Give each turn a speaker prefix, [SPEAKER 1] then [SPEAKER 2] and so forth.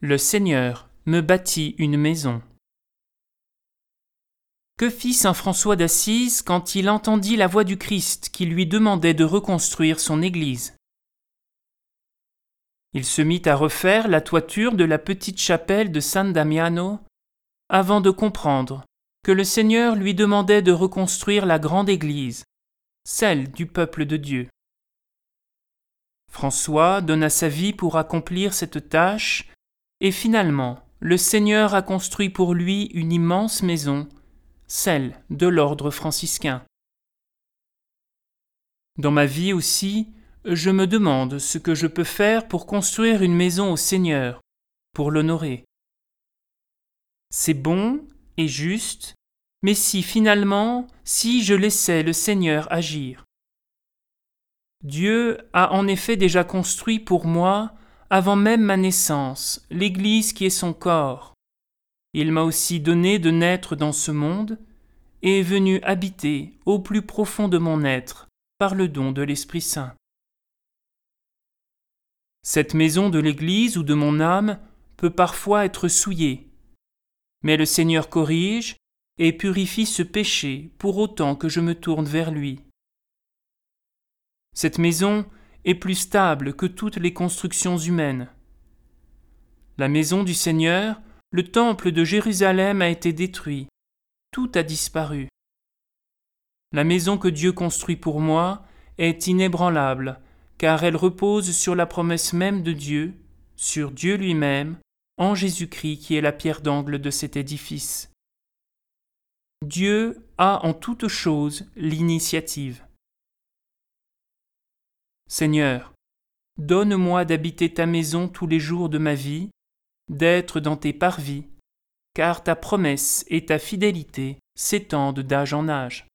[SPEAKER 1] Le Seigneur me bâtit une maison. Que fit saint François d'Assise quand il entendit la voix du Christ qui lui demandait de reconstruire son Église? Il se mit à refaire la toiture de la petite chapelle de San Damiano avant de comprendre que le Seigneur lui demandait de reconstruire la grande Église, celle du peuple de Dieu. François donna sa vie pour accomplir cette tâche, et finalement le Seigneur a construit pour lui une immense maison, celle de l'ordre franciscain. Dans ma vie aussi, je me demande ce que je peux faire pour construire une maison au Seigneur, pour l'honorer. C'est bon et juste, mais si finalement, si je laissais le Seigneur agir. Dieu a en effet déjà construit pour moi, avant même ma naissance, l'Église qui est son corps. Il m'a aussi donné de naître dans ce monde, et est venu habiter au plus profond de mon être par le don de l'Esprit Saint. Cette maison de l'Église ou de mon âme peut parfois être souillée, mais le Seigneur corrige et purifie ce péché pour autant que je me tourne vers lui. Cette maison est plus stable que toutes les constructions humaines. La maison du Seigneur, le temple de Jérusalem a été détruit, tout a disparu. La maison que Dieu construit pour moi est inébranlable, car elle repose sur la promesse même de Dieu, sur Dieu lui-même, en Jésus-Christ qui est la pierre d'angle de cet édifice. Dieu a en toute chose l'initiative. Seigneur, donne-moi d'habiter ta maison tous les jours de ma vie, d'être dans tes parvis, car ta promesse et ta fidélité s'étendent d'âge en âge.